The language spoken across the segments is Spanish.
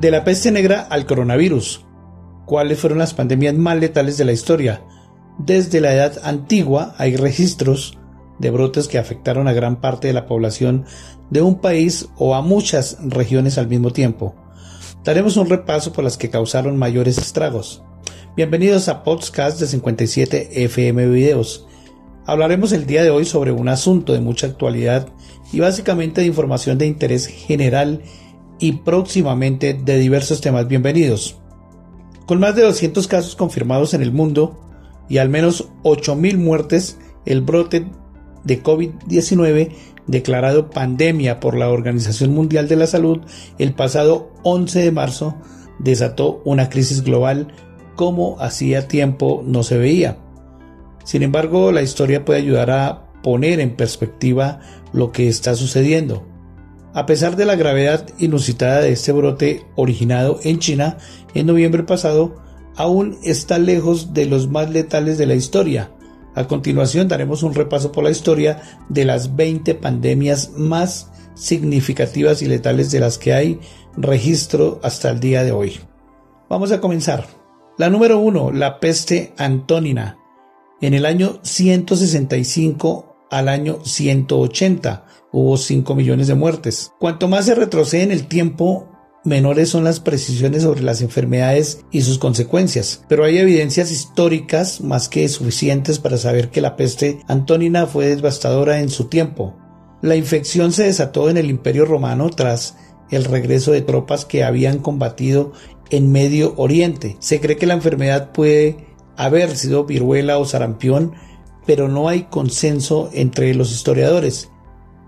De la peste negra al coronavirus. ¿Cuáles fueron las pandemias más letales de la historia? Desde la edad antigua hay registros de brotes que afectaron a gran parte de la población de un país o a muchas regiones al mismo tiempo. Daremos un repaso por las que causaron mayores estragos. Bienvenidos a Podcast de 57 FM Videos. Hablaremos el día de hoy sobre un asunto de mucha actualidad y básicamente de información de interés general y próximamente de diversos temas. Bienvenidos. Con más de 200 casos confirmados en el mundo y al menos 8.000 muertes, el brote de COVID-19 declarado pandemia por la Organización Mundial de la Salud el pasado 11 de marzo desató una crisis global como hacía tiempo no se veía. Sin embargo, la historia puede ayudar a poner en perspectiva lo que está sucediendo. A pesar de la gravedad inusitada de este brote originado en China en noviembre pasado, aún está lejos de los más letales de la historia. A continuación daremos un repaso por la historia de las 20 pandemias más significativas y letales de las que hay registro hasta el día de hoy. Vamos a comenzar. La número 1, la peste antónina. En el año 165 al año 180 hubo 5 millones de muertes. Cuanto más se retrocede en el tiempo, menores son las precisiones sobre las enfermedades y sus consecuencias, pero hay evidencias históricas más que suficientes para saber que la peste antónina fue devastadora en su tiempo. La infección se desató en el Imperio Romano tras el regreso de tropas que habían combatido en Medio Oriente. Se cree que la enfermedad puede haber sido viruela o sarampión, pero no hay consenso entre los historiadores.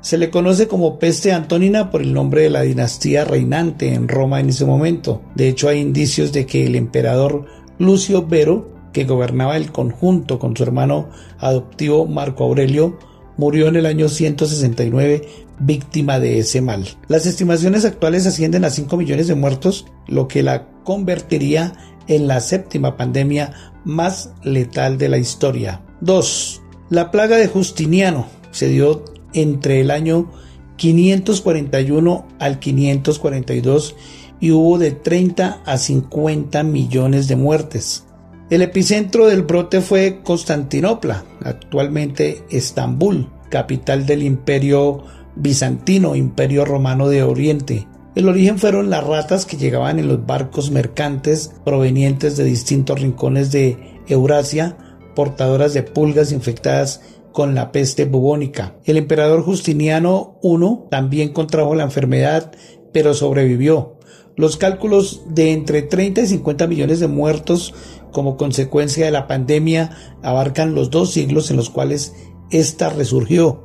Se le conoce como peste antonina por el nombre de la dinastía reinante en Roma en ese momento. De hecho, hay indicios de que el emperador Lucio Vero, que gobernaba el conjunto con su hermano adoptivo Marco Aurelio, murió en el año 169 víctima de ese mal. Las estimaciones actuales ascienden a 5 millones de muertos, lo que la convertiría en la séptima pandemia más letal de la historia. 2. La plaga de Justiniano se dio entre el año 541 al 542 y hubo de 30 a 50 millones de muertes. El epicentro del brote fue Constantinopla, actualmente Estambul, capital del imperio bizantino, imperio romano de Oriente. El origen fueron las ratas que llegaban en los barcos mercantes provenientes de distintos rincones de Eurasia, portadoras de pulgas infectadas con la peste bubónica. El emperador Justiniano I también contrajo la enfermedad, pero sobrevivió. Los cálculos de entre 30 y 50 millones de muertos como consecuencia de la pandemia abarcan los dos siglos en los cuales ésta resurgió.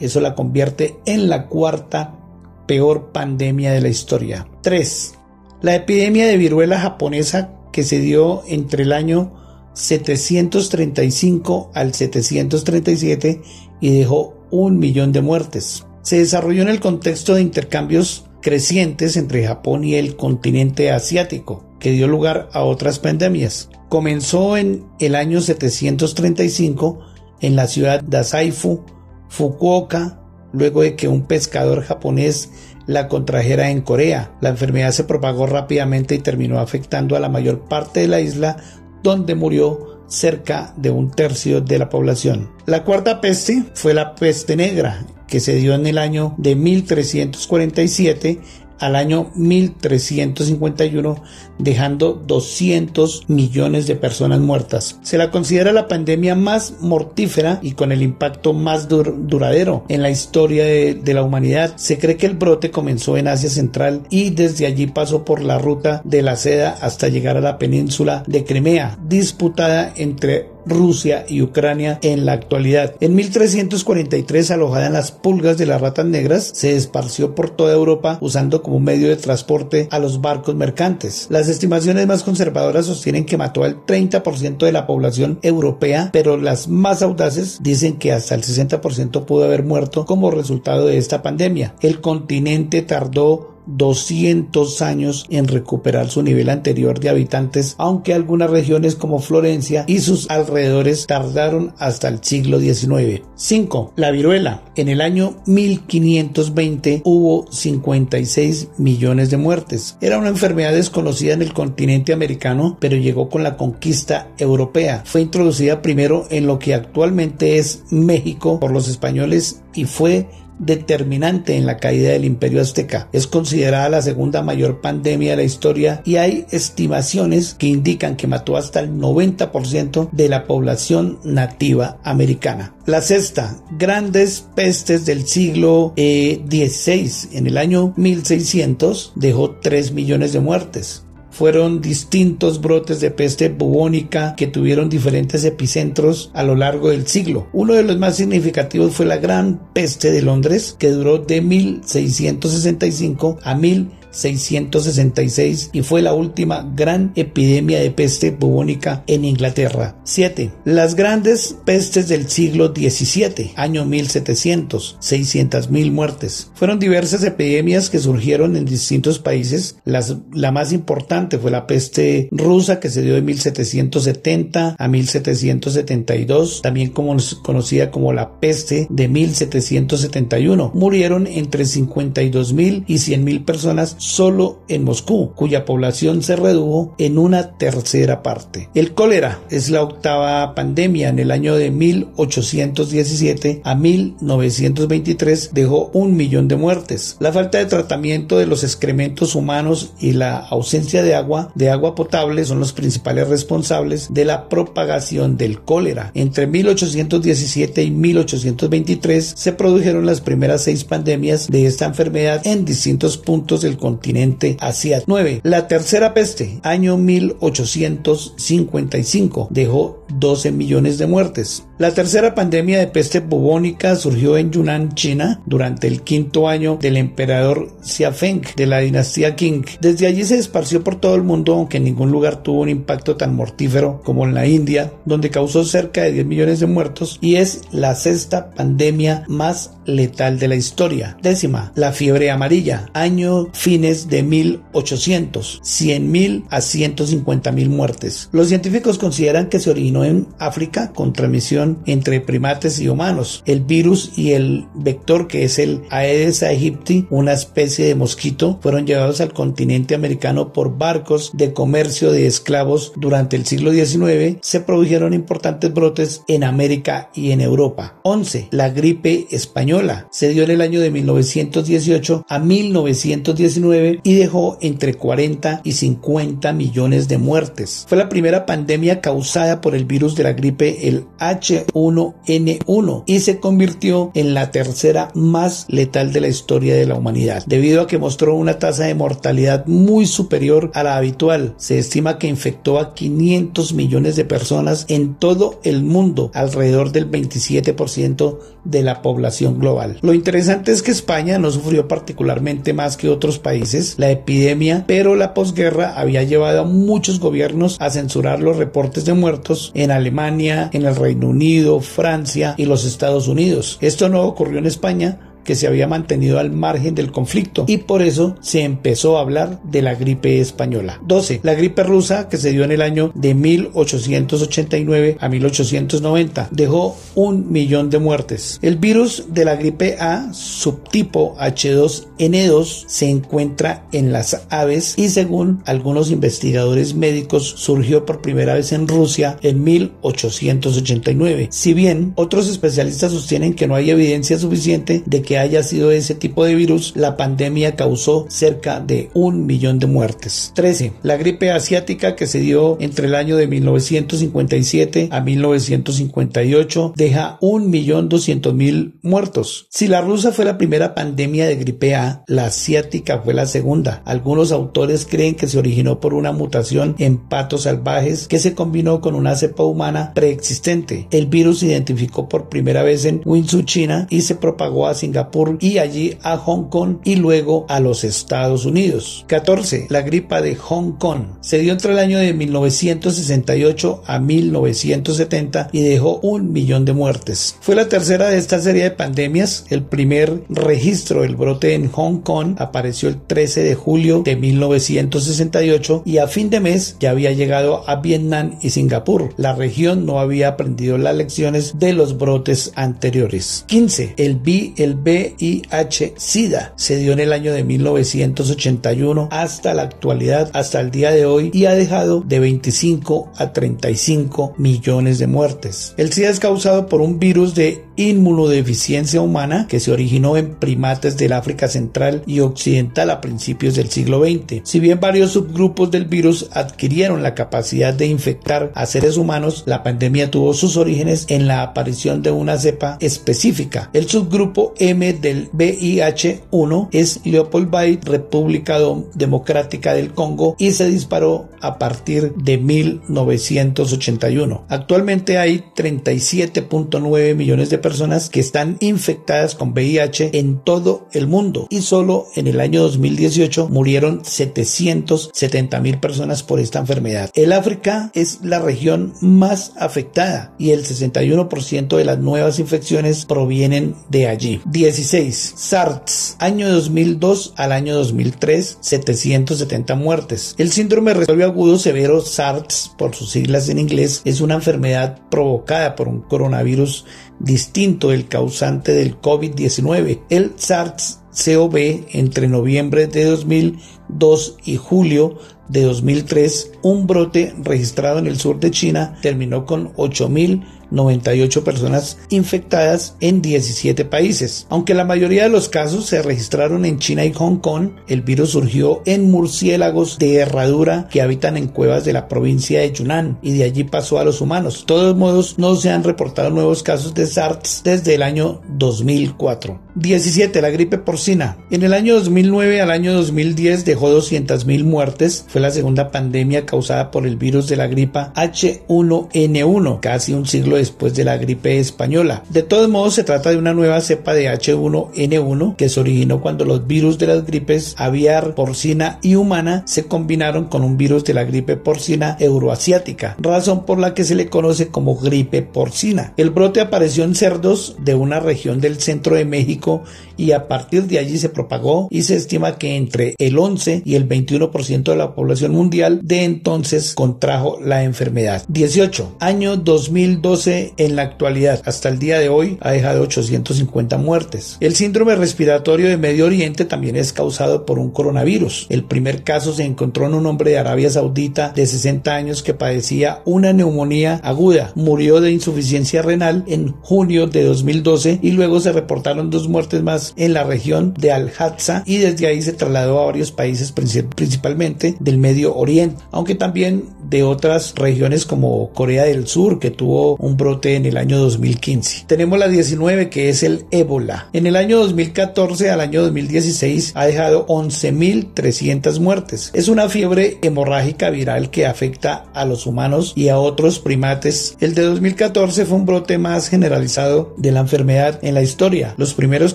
Eso la convierte en la cuarta peor pandemia de la historia. 3. La epidemia de viruela japonesa que se dio entre el año 735 al 737 y dejó un millón de muertes. Se desarrolló en el contexto de intercambios crecientes entre Japón y el continente asiático, que dio lugar a otras pandemias. Comenzó en el año 735 en la ciudad de Asaifu, Fukuoka, luego de que un pescador japonés la contrajera en Corea. La enfermedad se propagó rápidamente y terminó afectando a la mayor parte de la isla donde murió cerca de un tercio de la población. La cuarta peste fue la peste negra, que se dio en el año de 1347 al año 1351, dejando 200 millones de personas muertas. Se la considera la pandemia más mortífera y con el impacto más duradero en la historia de, de la humanidad. Se cree que el brote comenzó en Asia Central y desde allí pasó por la ruta de la seda hasta llegar a la península de Crimea, disputada entre Rusia y Ucrania en la actualidad. En 1343, alojada en las pulgas de las ratas negras, se esparció por toda Europa usando como medio de transporte a los barcos mercantes. Las estimaciones más conservadoras sostienen que mató al 30% de la población europea, pero las más audaces dicen que hasta el 60% pudo haber muerto como resultado de esta pandemia. El continente tardó 200 años en recuperar su nivel anterior de habitantes, aunque algunas regiones como Florencia y sus alrededores tardaron hasta el siglo XIX. 5. La viruela. En el año 1520 hubo 56 millones de muertes. Era una enfermedad desconocida en el continente americano, pero llegó con la conquista europea. Fue introducida primero en lo que actualmente es México por los españoles y fue determinante en la caída del imperio azteca. Es considerada la segunda mayor pandemia de la historia y hay estimaciones que indican que mató hasta el 90% de la población nativa americana. La sexta, grandes pestes del siglo XVI. Eh, en el año 1600 dejó 3 millones de muertes fueron distintos brotes de peste bubónica que tuvieron diferentes epicentros a lo largo del siglo. Uno de los más significativos fue la Gran Peste de Londres, que duró de 1665 a 1665 666 y fue la última gran epidemia de peste bubónica en Inglaterra. 7. Las grandes pestes del siglo XVII, año 1700, 600.000 muertes. Fueron diversas epidemias que surgieron en distintos países. Las, la más importante fue la peste rusa que se dio de 1770 a 1772, también conocida como la peste de 1771. Murieron entre 52.000 y 100.000 personas solo en Moscú, cuya población se redujo en una tercera parte. El cólera es la octava pandemia. En el año de 1817 a 1923 dejó un millón de muertes. La falta de tratamiento de los excrementos humanos y la ausencia de agua, de agua potable, son los principales responsables de la propagación del cólera. Entre 1817 y 1823 se produjeron las primeras seis pandemias de esta enfermedad en distintos puntos del continente continente asiático. 9. La tercera peste, año 1855, dejó 12 millones de muertes. La tercera pandemia de peste bubónica surgió en Yunnan, China, durante el quinto año del emperador Xiafeng de la dinastía Qing. Desde allí se esparció por todo el mundo, aunque en ningún lugar tuvo un impacto tan mortífero como en la India, donde causó cerca de 10 millones de muertos y es la sexta pandemia más letal de la historia. Décima, la fiebre amarilla, año fines de 1800, 100.000 a 150.000 muertes. Los científicos consideran que se en África con transmisión entre primates y humanos. El virus y el vector que es el Aedes aegypti, una especie de mosquito, fueron llevados al continente americano por barcos de comercio de esclavos durante el siglo XIX. Se produjeron importantes brotes en América y en Europa. 11. La gripe española se dio en el año de 1918 a 1919 y dejó entre 40 y 50 millones de muertes. Fue la primera pandemia causada por el virus de la gripe, el H1N1, y se convirtió en la tercera más letal de la historia de la humanidad, debido a que mostró una tasa de mortalidad muy superior a la habitual. Se estima que infectó a 500 millones de personas en todo el mundo, alrededor del 27% de la población global. Lo interesante es que España no sufrió particularmente más que otros países la epidemia, pero la posguerra había llevado a muchos gobiernos a censurar los reportes de muertos en Alemania, en el Reino Unido, Francia y los Estados Unidos. Esto no ocurrió en España que se había mantenido al margen del conflicto y por eso se empezó a hablar de la gripe española. 12. La gripe rusa que se dio en el año de 1889 a 1890 dejó un millón de muertes. El virus de la gripe A subtipo H2N2 se encuentra en las aves y según algunos investigadores médicos surgió por primera vez en Rusia en 1889. Si bien otros especialistas sostienen que no hay evidencia suficiente de que haya sido ese tipo de virus, la pandemia causó cerca de un millón de muertes. 13. La gripe asiática que se dio entre el año de 1957 a 1958 deja un millón doscientos mil muertos. Si la rusa fue la primera pandemia de gripe A, la asiática fue la segunda. Algunos autores creen que se originó por una mutación en patos salvajes que se combinó con una cepa humana preexistente. El virus se identificó por primera vez en Winsu, China y se propagó a Singapur Y allí a Hong Kong y luego a los Estados Unidos. 14. La gripa de Hong Kong. Se dio entre el año de 1968 a 1970 y dejó un millón de muertes. Fue la tercera de esta serie de pandemias. El primer registro del brote en Hong Kong apareció el 13 de julio de 1968 y a fin de mes ya había llegado a Vietnam y Singapur. La región no había aprendido las lecciones de los brotes anteriores. 15. El, B, el VIH-Sida se dio en el año de 1981 hasta la actualidad, hasta el día de hoy y ha dejado de 25 a 35 millones de muertes. El SIDA es causado por un virus de inmunodeficiencia humana que se originó en primates del África Central y Occidental a principios del siglo XX. Si bien varios subgrupos del virus adquirieron la capacidad de infectar a seres humanos, la pandemia tuvo sus orígenes en la aparición de una cepa específica. El subgrupo M del VIH-1 es Leopoldville, República Democrática del Congo y se disparó a partir de 1981. Actualmente hay 37.9 millones de personas que están infectadas con VIH en todo el mundo y solo en el año 2018 murieron 770 mil personas por esta enfermedad. El África es la región más afectada y el 61% de las nuevas infecciones provienen de allí. 16. SARS. Año 2002 al año 2003, 770 muertes. El síndrome respiratorio agudo severo SARS, por sus siglas en inglés, es una enfermedad provocada por un coronavirus distinto del causante del COVID-19. El SARS-CoV entre noviembre de 2002 y julio de 2003, un brote registrado en el sur de China terminó con 8.000 98 personas infectadas en 17 países. Aunque la mayoría de los casos se registraron en China y Hong Kong, el virus surgió en murciélagos de herradura que habitan en cuevas de la provincia de Yunnan y de allí pasó a los humanos. De todos modos, no se han reportado nuevos casos de SARS desde el año 2004. 17. La gripe porcina. En el año 2009 al año 2010 dejó 200.000 muertes. Fue la segunda pandemia causada por el virus de la gripa H1N1, casi un siglo después de la gripe española. De todos modos, se trata de una nueva cepa de H1N1 que se originó cuando los virus de las gripes aviar, porcina y humana se combinaron con un virus de la gripe porcina euroasiática, razón por la que se le conoce como gripe porcina. El brote apareció en cerdos de una región del centro de México y a partir de allí se propagó y se estima que entre el 11 y el 21% de la población mundial de entonces contrajo la enfermedad. 18. Año 2012 en la actualidad. Hasta el día de hoy ha dejado 850 muertes. El síndrome respiratorio de Medio Oriente también es causado por un coronavirus. El primer caso se encontró en un hombre de Arabia Saudita de 60 años que padecía una neumonía aguda. Murió de insuficiencia renal en junio de 2012 y luego se reportaron dos muertes más en la región de Al-Hadza y desde ahí se trasladó a varios países principalmente del Medio Oriente, aunque también de otras regiones como Corea del Sur que tuvo un brote en el año 2015. Tenemos la 19 que es el ébola. En el año 2014 al año 2016 ha dejado 11.300 muertes. Es una fiebre hemorrágica viral que afecta a los humanos y a otros primates. El de 2014 fue un brote más generalizado de la enfermedad en la historia. Los primeros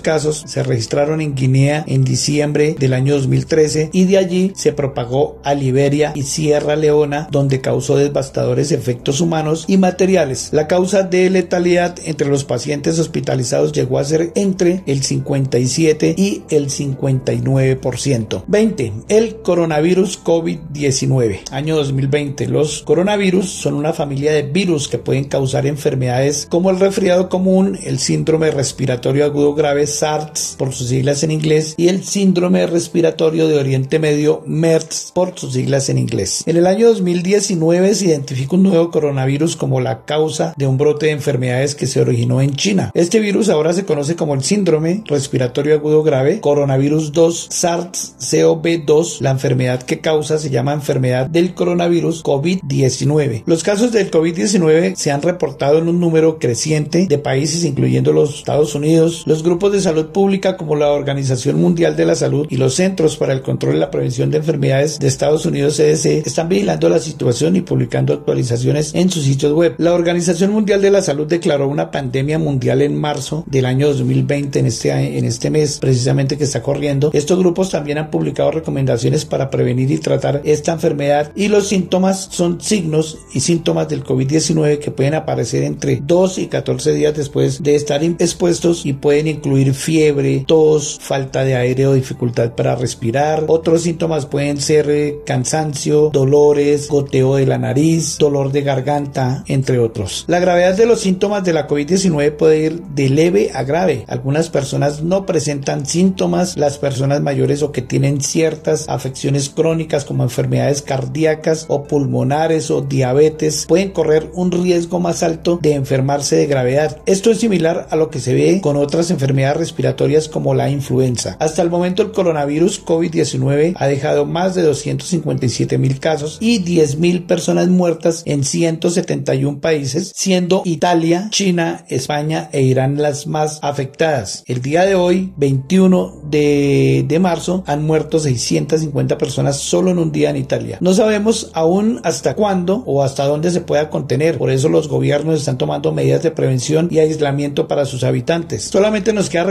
casos se registraron en Guinea en diciembre del año 2013 y de allí se propagó a Liberia y Sierra Leona donde causó devastadores efectos humanos y materiales. La causa de letalidad entre los pacientes hospitalizados llegó a ser entre el 57 y el 59%. 20. El coronavirus COVID-19. Año 2020. Los coronavirus son una familia de virus que pueden causar enfermedades como el resfriado común, el síndrome respiratorio agudo grave SARS por sus siglas en inglés y el síndrome respiratorio de Oriente Medio MERS por sus siglas en inglés. En el año 2019 se identificó un nuevo coronavirus como la causa de un brote de enfermedades que se originó en China. Este virus ahora se conoce como el síndrome respiratorio agudo grave, coronavirus 2, SARS-CoV-2. La enfermedad que causa se llama enfermedad del coronavirus COVID-19. Los casos del COVID-19 se han reportado en un número creciente de países, incluyendo los Estados Unidos. Los grupos de salud pública como la Organización Mundial de la Salud y los Centros para el Control y la Prevención de Enfermedades de Estados Unidos, CDC, están vigilando la situación y publicando actualizaciones en sus sitios web. La Organización Mundial de la Salud declaró una pandemia mundial en marzo del año 2020, en este, en este mes precisamente que está corriendo. Estos grupos también han publicado recomendaciones para prevenir y tratar esta enfermedad y los síntomas son signos y síntomas del COVID-19 que pueden aparecer entre 2 y 14 días después de estar expuestos y pueden incluir fiebre, tos, falta de aire o dificultad para respirar. Otros síntomas pueden ser eh, cansancio, dolores, goteo de la nariz, dolor de garganta, entre otros. La gravedad de los síntomas de la COVID-19 puede ir de leve a grave. Algunas personas no presentan síntomas, las personas mayores o que tienen ciertas afecciones crónicas como enfermedades cardíacas o pulmonares o diabetes pueden correr un riesgo más alto de enfermarse de gravedad. Esto es similar a lo que se ve con otras enfermedades respiratorias como la influenza. Hasta el momento el coronavirus COVID-19 ha dejado más de 257 mil casos y 10 mil personas muertas en 171 países, siendo Italia, China, España e Irán las más afectadas. El día de hoy, 21 de, marzo, han muerto 650 personas solo en un día en Italia. No sabemos aún hasta cuándo o hasta dónde se pueda contener, por eso los gobiernos están tomando medidas de prevención y aislamiento para sus habitantes. Solamente nos queda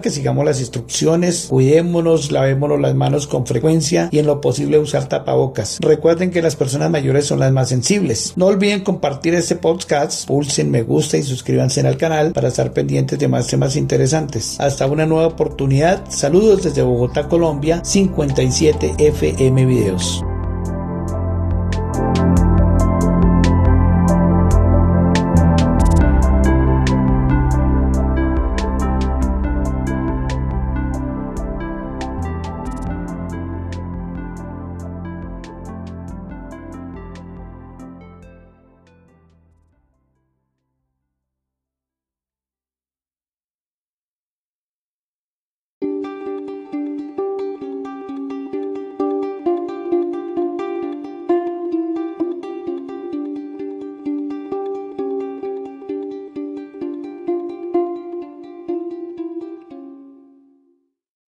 que sigamos las instrucciones, cuidémonos, lavémonos las manos con frecuencia y en lo posible usar tapabocas. Recuerden que las personas mayores son las más sensibles. No olviden compartir este podcast, pulsen me gusta y suscríbanse al canal para estar pendientes de más temas interesantes. Hasta una nueva oportunidad. Saludos desde Bogotá, Colombia, 57 FM Videos.